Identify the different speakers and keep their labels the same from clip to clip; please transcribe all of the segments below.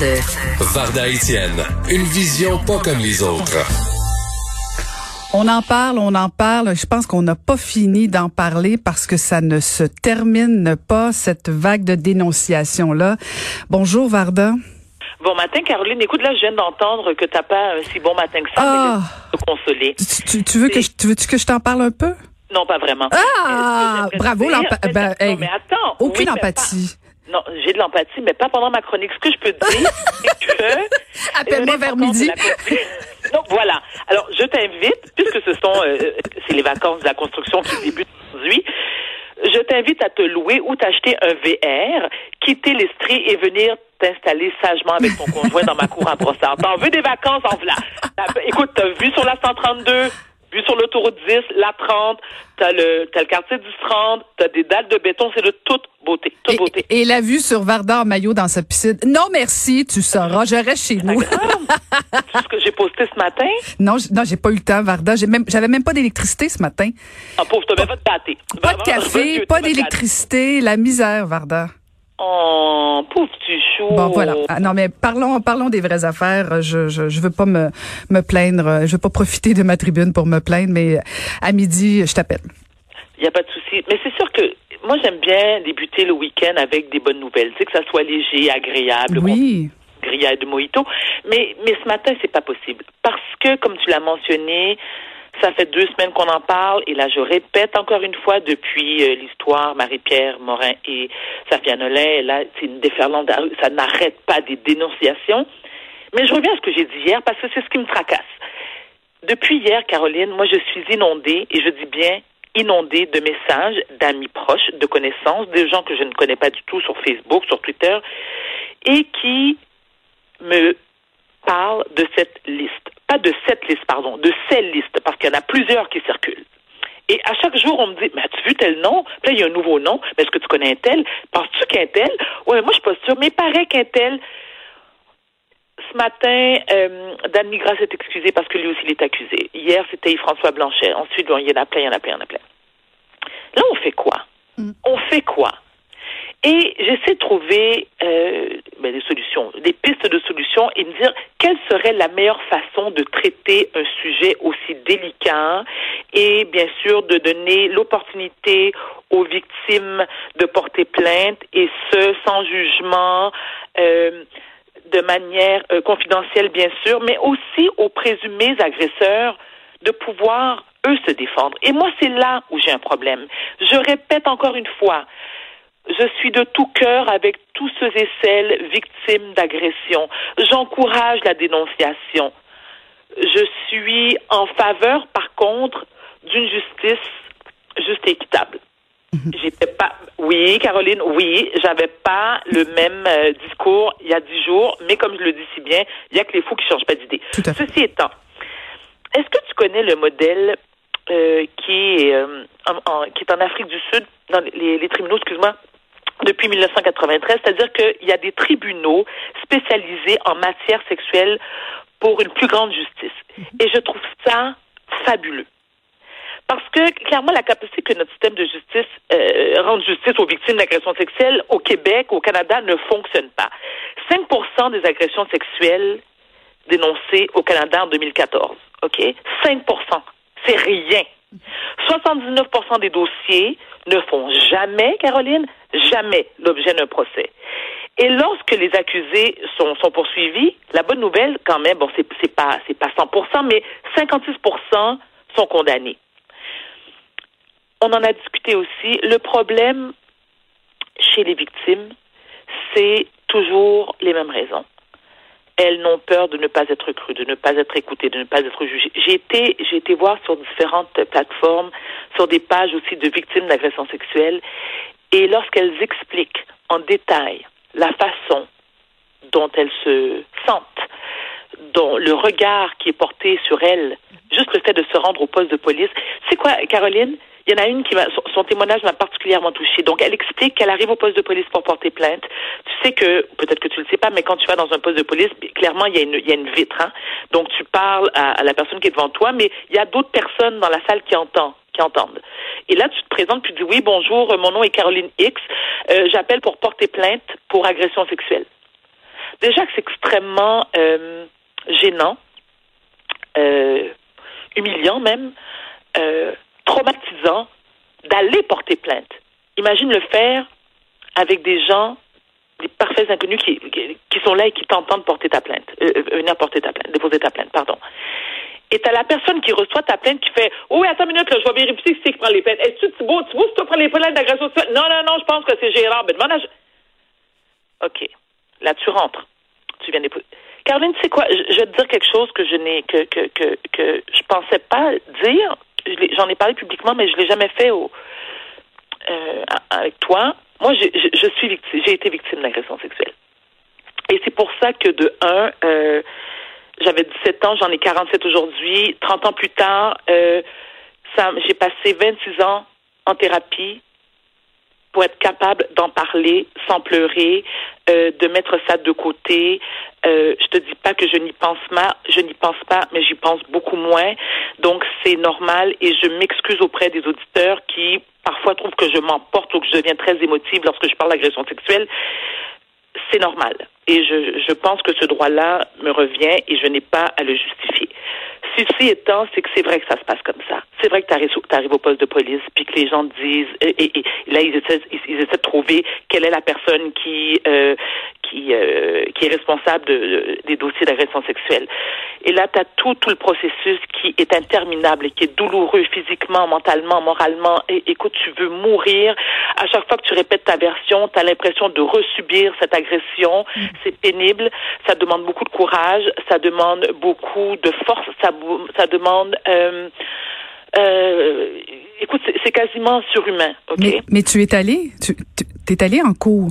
Speaker 1: de
Speaker 2: Varda Etienne, une vision pas comme les autres.
Speaker 3: On en parle, on en parle. Je pense qu'on n'a pas fini d'en parler parce que ça ne se termine pas, cette vague de dénonciation-là. Bonjour, Varda.
Speaker 4: Bon matin, Caroline. Écoute, là, je viens d'entendre que t'as pas un si bon matin que ça,
Speaker 3: Ah.
Speaker 4: mais te consoler.
Speaker 3: Tu, tu- tu veux que je, tu veux que je t'en parle un peu?
Speaker 4: Non, pas vraiment.
Speaker 3: Ah, bravo,
Speaker 4: dire-
Speaker 3: ben,
Speaker 4: mais attends.
Speaker 3: Aucune
Speaker 4: Oui,
Speaker 3: empathie.
Speaker 4: Non, j'ai de l'empathie, mais pas pendant ma chronique. Ce que je peux te dire, c'est que...
Speaker 3: Appelle-moi
Speaker 4: Euh,
Speaker 3: vers midi.
Speaker 4: la Donc voilà. Alors, je t'invite, puisque ce sont euh, c'est les vacances de la construction qui débutent aujourd'hui, je t'invite à te louer ou t'acheter un VR, quitter l'Estrie et venir t'installer sagement avec ton conjoint dans ma cour à Brossard. T'en veux des vacances? En. T'as- Écoute, t'as vu sur la 132, vu sur l'autoroute 10, la 30, t'as le, t'as le quartier du 30, t'as des dalles de béton, c'est de toute beauté, toute beauté.
Speaker 3: Et, la vue sur Varda en maillot dans sa piscine. Non, merci, tu sauras. Je reste chez nous.
Speaker 4: Tout ce que j'ai posté ce matin,
Speaker 3: non, non, j'ai pas eu le temps, Varda. J'ai même, j'avais même pas d'électricité ce matin.
Speaker 4: en pauvre, pas de gâter.
Speaker 3: Pas de café, pas d'électricité, la misère, Varda.
Speaker 4: Oh, pauvre petit chou.
Speaker 3: Bon, voilà. Ah, non, mais parlons, parlons des vraies affaires. Je, je, je veux pas me, me plaindre. Je veux pas profiter de ma tribune pour me plaindre, mais à midi, je t'appelle.
Speaker 4: Il n'y a pas de souci. Mais c'est sûr que moi, j'aime bien débuter le week-end avec des bonnes nouvelles. Tu sais, que ça soit léger, agréable,
Speaker 3: Oui.
Speaker 4: grillade de mojito. Mais, mais ce matin, c'est pas possible. Parce que, comme tu l'as mentionné, ça fait deux semaines qu'on en parle. Et là, je répète encore une fois, depuis euh, l'histoire Marie-Pierre Morin et Safia Nolin, là, c'est une déferlante. Ça n'arrête pas des dénonciations. Mais je reviens à ce que j'ai dit hier parce que c'est ce qui me tracasse. Depuis hier, Caroline, moi, je suis inondée, et je dis bien inondée de messages d'amis proches, de connaissances, de gens que je ne connais pas du tout sur Facebook, sur Twitter, et qui me parlent de cette liste. Pas de cette liste, pardon, de ces listes, parce qu'il y en a plusieurs qui circulent. Et à chaque jour, on me dit, mais as-tu vu tel nom? Puis là, il y a un nouveau nom. Mais est-ce que tu connais un tel? Penses-tu qu'un tel? Ouais, moi, je suis pas sûre, mais il paraît qu'un tel. Ce matin, euh, Dan Migras s'est excusé parce que lui aussi, il est accusé. Hier, c'était Yves-François Blanchet. Ensuite, bon, il y en a plein, il y en a plein, il y en a plein. Là, on fait quoi? On fait quoi? Et j'essaie de trouver euh, ben, des solutions, des pistes de solutions et me dire quelle serait la meilleure façon de traiter un sujet aussi délicat et bien sûr de donner l'opportunité aux victimes de porter plainte et ce sans jugement. euh, de manière euh, confidentielle, bien sûr, mais aussi aux présumés agresseurs de pouvoir, eux, se défendre. Et moi, c'est là où j'ai un problème. Je répète encore une fois, je suis de tout cœur avec tous ceux et celles victimes d'agression. J'encourage la dénonciation. Je suis en faveur, par contre, d'une justice juste et équitable. J'étais pas. Oui, Caroline, oui, j'avais pas le même euh, discours il y a dix jours, mais comme je le dis si bien, il y a que les fous qui changent pas d'idée. Ceci étant, est-ce que tu connais le modèle euh, qui est euh, en, en- qui est en Afrique du Sud? Dans les, les tribunaux, excuse-moi, depuis 1993, c'est-à-dire qu'il y a des tribunaux spécialisés en matière sexuelle pour une plus grande justice. Et je trouve ça fabuleux. Parce que, clairement, la capacité que notre système de justice euh, rende justice aux victimes d'agressions sexuelles au Québec, au Canada, ne fonctionne pas. 5% des agressions sexuelles dénoncées au Canada en 2014. OK? 5% C'est rien. 79% des dossiers ne font jamais, Caroline, jamais l'objet d'un procès. Et lorsque les accusés sont, poursuivis, la bonne nouvelle, quand même, bon, c'est c'est pas c'est pas 100% mais 56% sont condamnés. On en a discuté aussi. Le problème chez les victimes, c'est toujours les mêmes raisons. Elles n'ont peur de ne pas être crues, de ne pas être écoutées, de ne pas être jugées. J'ai été, j'ai été voir sur différentes plateformes, sur des pages aussi de victimes d'agressions sexuelles, et lorsqu'elles expliquent en détail la façon dont elles se sentent, dont le regard qui est porté sur elles, juste le fait de se rendre au poste de police. C'est quoi, Caroline? Il y en a une qui m'a, son, témoignage m'a particulièrement touchée. Donc, elle explique qu'elle arrive au poste de police pour porter plainte. Tu sais que, peut-être que tu le sais pas, mais quand tu vas dans un poste de police, clairement, il y a une, il y a une vitre, hein. Donc, tu parles à, à la personne qui est devant toi, mais il y a d'autres personnes dans la salle qui entendent qui entendent. Et là, tu te présentes, puis tu dis oui, bonjour, mon nom est Caroline X, euh, j'appelle pour porter plainte pour agression sexuelle. déjà que c'est extrêmement euh, gênant, euh, humiliant même, traumatisant d'aller porter plainte. Imagine le faire avec des gens, des parfaits inconnus qui, qui sont là et qui t'entendent porter ta plainte, euh, venir porter ta plainte, déposer ta plainte, pardon. Et t'as la personne qui reçoit ta plainte qui fait Oh oui, attends une minute, là, je vais vérifier si c'est qui prend les plaintes. Est-ce que tu Thibault, tu vois si tu prends les plaintes d'agression sexuelle? Non, non, non, je pense que c'est Gérard. Mais demande à... OK. Là, tu rentres. Tu viens déposer. Caroline, tu sais quoi? Je, je vais te dire quelque chose que je n'ai que, que, que, que je pensais pas dire. Je J'en ai parlé publiquement, mais je l'ai jamais fait au, euh, avec toi. Moi, j'ai- je, je suis victime, j'ai été victime d'agression sexuelle. Et c'est pour ça que de un, euh, j'avais 17 ans, j'en ai 47 aujourd'hui. 30 ans plus tard, euh, j'ai passé 26 ans en thérapie pour être capable d'en parler sans pleurer, euh, de mettre ça de côté. Euh, je te dis pas que je n'y pense pas, je n'y pense pas, mais j'y pense beaucoup moins. Donc c'est normal et je m'excuse auprès des auditeurs qui parfois trouvent que je m'emporte ou que je deviens très émotive lorsque je parle d'agression sexuelle. C'est normal. Et je, je pense que ce droit-là me revient et je n'ai pas à le justifier. Ceci étant, c'est que c'est vrai que ça se passe comme ça. C'est vrai que tu arrives, au poste de police, puis que les gens te disent, et, et- et là, ils essaient, ils, ils essaient de trouver quelle est la personne qui, euh, qui, euh, qui est responsable de- de- des dossiers d'agression sexuelle. Et là, tu as tout, tout le processus qui est interminable et qui est douloureux physiquement, mentalement, moralement. Et écoute, tu veux mourir. À chaque fois que tu répètes ta version, tu as l'impression de resubir cette agression. C'est pénible. Ça demande beaucoup de courage. Ça demande beaucoup de force. Ça, ça demande... euh, euh, écoute, c'est- quasiment surhumain, OK?
Speaker 3: Mais, mais tu es allé, tu es allé en cours.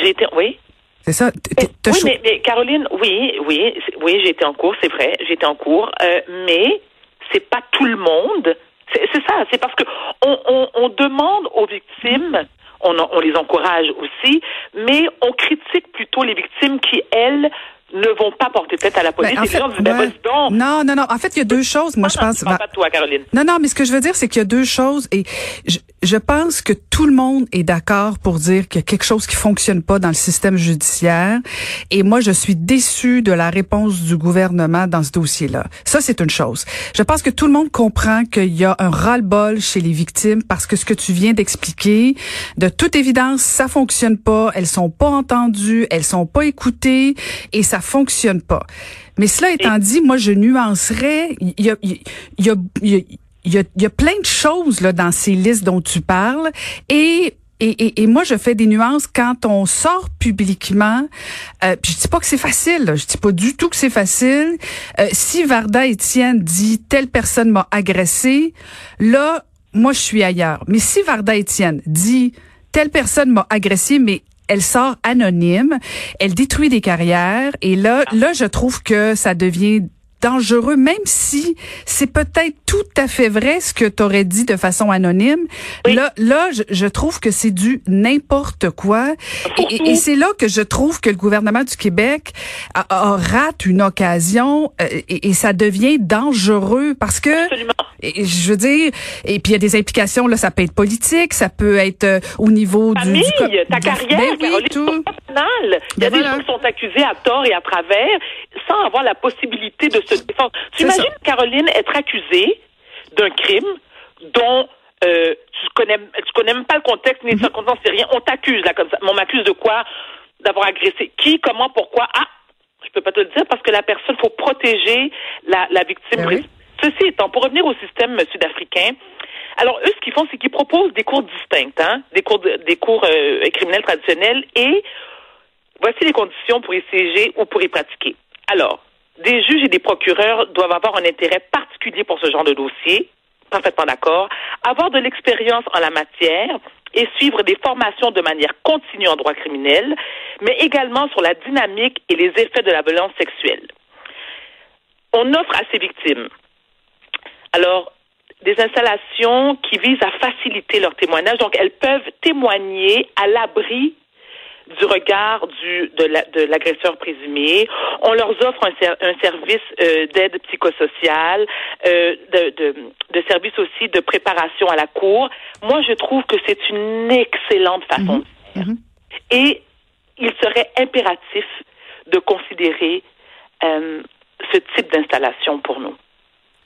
Speaker 4: J'ai été... Oui?
Speaker 3: C'est ça? T- t- t'as
Speaker 4: Oui, mais, mais Caroline, oui, oui, oui, j'ai été en cours, c'est vrai, j'ai été en cours, euh, mais c'est pas tout le monde. C'est ça, c'est parce que on, on, on demande aux victimes, on les encourage aussi, mais on critique plutôt les victimes qui, elles, ne vont pas porter tête à la police.
Speaker 3: Ben, en fait,
Speaker 4: gens ben, donc.
Speaker 3: Non, non, non. En fait, il y a deux choses. Moi, je pense.
Speaker 4: pas toi, Caroline.
Speaker 3: Non, non, mais ce que je veux dire, c'est qu'il y a deux choses et je, je pense que tout le monde est d'accord pour dire qu'il y a quelque chose qui fonctionne pas dans le système judiciaire. Et moi, je suis déçue de la réponse du gouvernement dans ce dossier-là. Ça, c'est une chose. Je pense que tout le monde comprend qu'il y a un ras-le-bol chez les victimes parce que ce que tu viens d'expliquer, de toute évidence, ça fonctionne pas. Elles sont pas entendues, elles sont pas écoutées et ça fonctionne pas. Mais cela étant dit, moi, je nuancerais. Il y a, il y a, il y a, il y a, y a plein de choses là dans ces listes dont tu parles et et, et, et moi, je fais des nuances quand on sort publiquement. Euh, puis je dis pas que c'est facile. Là. Je dis pas du tout que c'est facile. Euh, si Varda Étienne dit telle personne m'a agressé, là, moi, je suis ailleurs. Mais si Varda Étienne dit telle personne m'a agressé, mais elle sort anonyme, elle détruit des carrières, et là, là, je trouve que ça devient dangereux, même si c'est peut-être tout à fait vrai ce que tu aurais dit de façon anonyme.
Speaker 4: Oui.
Speaker 3: Là, là, je, je trouve que c'est du n'importe quoi. Et, et- et c'est là que je trouve que le gouvernement du Québec a, a- rate une occasion euh, et, et ça devient dangereux parce que
Speaker 4: Absolument.
Speaker 3: et- je veux dire, et puis il y a des implications là, ça peut être politique, ça peut être euh, au niveau du,
Speaker 4: famille,
Speaker 3: du
Speaker 4: ta
Speaker 3: du-
Speaker 4: carrière,
Speaker 3: ben oui,
Speaker 4: Caroline,
Speaker 3: tout.
Speaker 4: pas. Il y a
Speaker 3: Ben
Speaker 4: des
Speaker 3: voilà.
Speaker 4: gens qui sont accusés à tort et à travers sans avoir la possibilité de se défendre. Tu imagines,
Speaker 3: ça.
Speaker 4: Caroline, être accusée d'un crime dont euh, tu connais tu connais même pas le contexte ni les
Speaker 3: Mhm.
Speaker 4: circonstances, c'est rien. On t'accuse là comme ça. Mais on m'accuse de quoi? D'avoir agressé. Qui Comment Pourquoi? Ah, je peux pas te le dire parce que la personne faut protéger la, la victime.
Speaker 3: Ben oui.
Speaker 4: Ceci étant, pour revenir au système euh, sud-africain, alors eux, ce qu'ils font, c'est qu'ils proposent des cours distincts, hein, des cours, de- des cours euh, criminels traditionnels, et voici les conditions pour y siéger ou pour y pratiquer. Alors, des juges et des procureurs doivent avoir un intérêt particulier pour ce genre de dossier, parfaitement d'accord, avoir de l'expérience en la matière et suivre des formations de manière continue en droit criminel, mais également sur la dynamique et les effets de la violence sexuelle. On offre à ces victimes, alors, des installations qui visent à faciliter leur témoignage. Donc, elles peuvent témoigner à l'abri du regard du, de, la- de l'agresseur présumé. On leur offre un, ser- un service euh, d'aide psychosociale, euh, de, de, de service aussi de préparation à la cour. Moi, je trouve que c'est une excellente façon de faire. Et il serait impératif de considérer euh, ce type d'installation pour nous.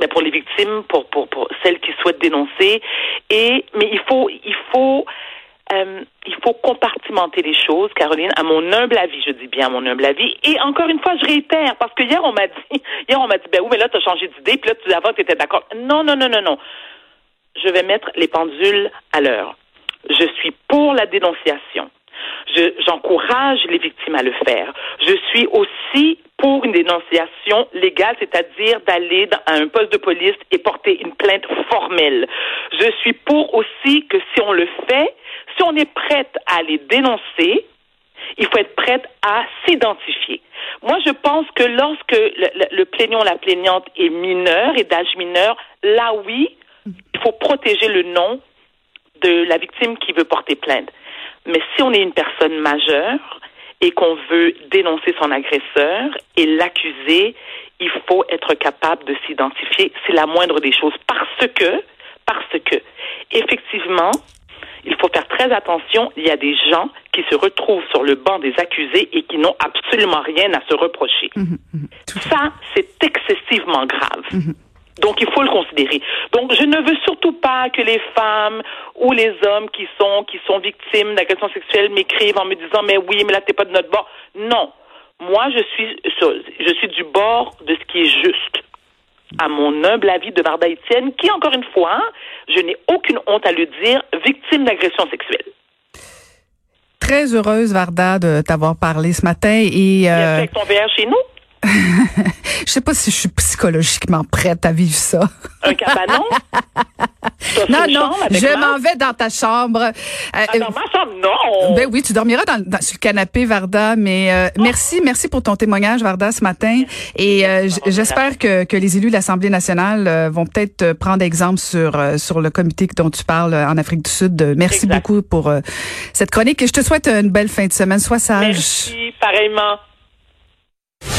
Speaker 4: Mais pour les victimes, pour, pour, pour celles qui souhaitent dénoncer. Et, mais il faut, il faut, euh, il faut compartimenter les choses, Caroline, à mon humble avis, je dis bien à mon humble avis. Et encore une fois, je réitère, parce que hier, on m'a dit, hier, on m'a dit, ben oui, mais là, tu as changé d'idée, puis là, tu avant, tu étais d'accord. Non, non, non, non, non. Je vais mettre les pendules à l'heure. Je suis pour la dénonciation. J'encourage les victimes à le faire. Je suis aussi pour une dénonciation légale, c'est-à-dire d'aller à un poste de police et porter une plainte formelle. Je suis pour aussi que si on le fait, si on est prête à les dénoncer, il faut être prête à s'identifier. Moi, je pense que lorsque le, le plaignant, la plaignante est mineur et d'âge mineur, là oui, il faut protéger le nom de la victime qui veut porter plainte. Mais si on est une personne majeure et qu'on veut dénoncer son agresseur et l'accuser, il faut être capable de s'identifier. C'est la moindre des choses parce que, parce que, effectivement, il faut faire très attention. Il y a des gens qui se retrouvent sur le banc des accusés et qui n'ont absolument rien à se reprocher. Mmh, mmh, Ça, c'est excessivement grave. Mmh. Donc, il faut le considérer. Donc, je ne veux surtout pas que les femmes ou les hommes qui sont, qui sont victimes d'agressions sexuelles m'écrivent en me disant, mais oui, mais là, t'es pas de notre bord. Non. Moi, je suis, je suis du bord de ce qui est juste. À mon humble avis de Varda Etienne, qui, encore une fois, je n'ai aucune honte à le dire, victime d'agressions sexuelles.
Speaker 3: Très heureuse, Varda, de t'avoir parlé ce matin et.
Speaker 4: Euh... ton VR chez nous?
Speaker 3: Je sais pas si je suis psychologiquement prête à vivre ça.
Speaker 4: Un cabanon?
Speaker 3: non, non, je m'en vais dans ta chambre. Euh,
Speaker 4: ah, dans ma chambre, non.
Speaker 3: Ben oui, tu dormiras dans, sur le canapé, Varda. Mais euh, oh. merci, merci pour ton témoignage, Varda, ce matin. Et euh, j'espère que, que les élus de l'Assemblée nationale vont peut-être prendre exemple sur sur le comité dont tu parles en Afrique du Sud. Merci beaucoup pour cette chronique et je te souhaite une belle fin de semaine. Sois sage.
Speaker 4: Merci, pareillement.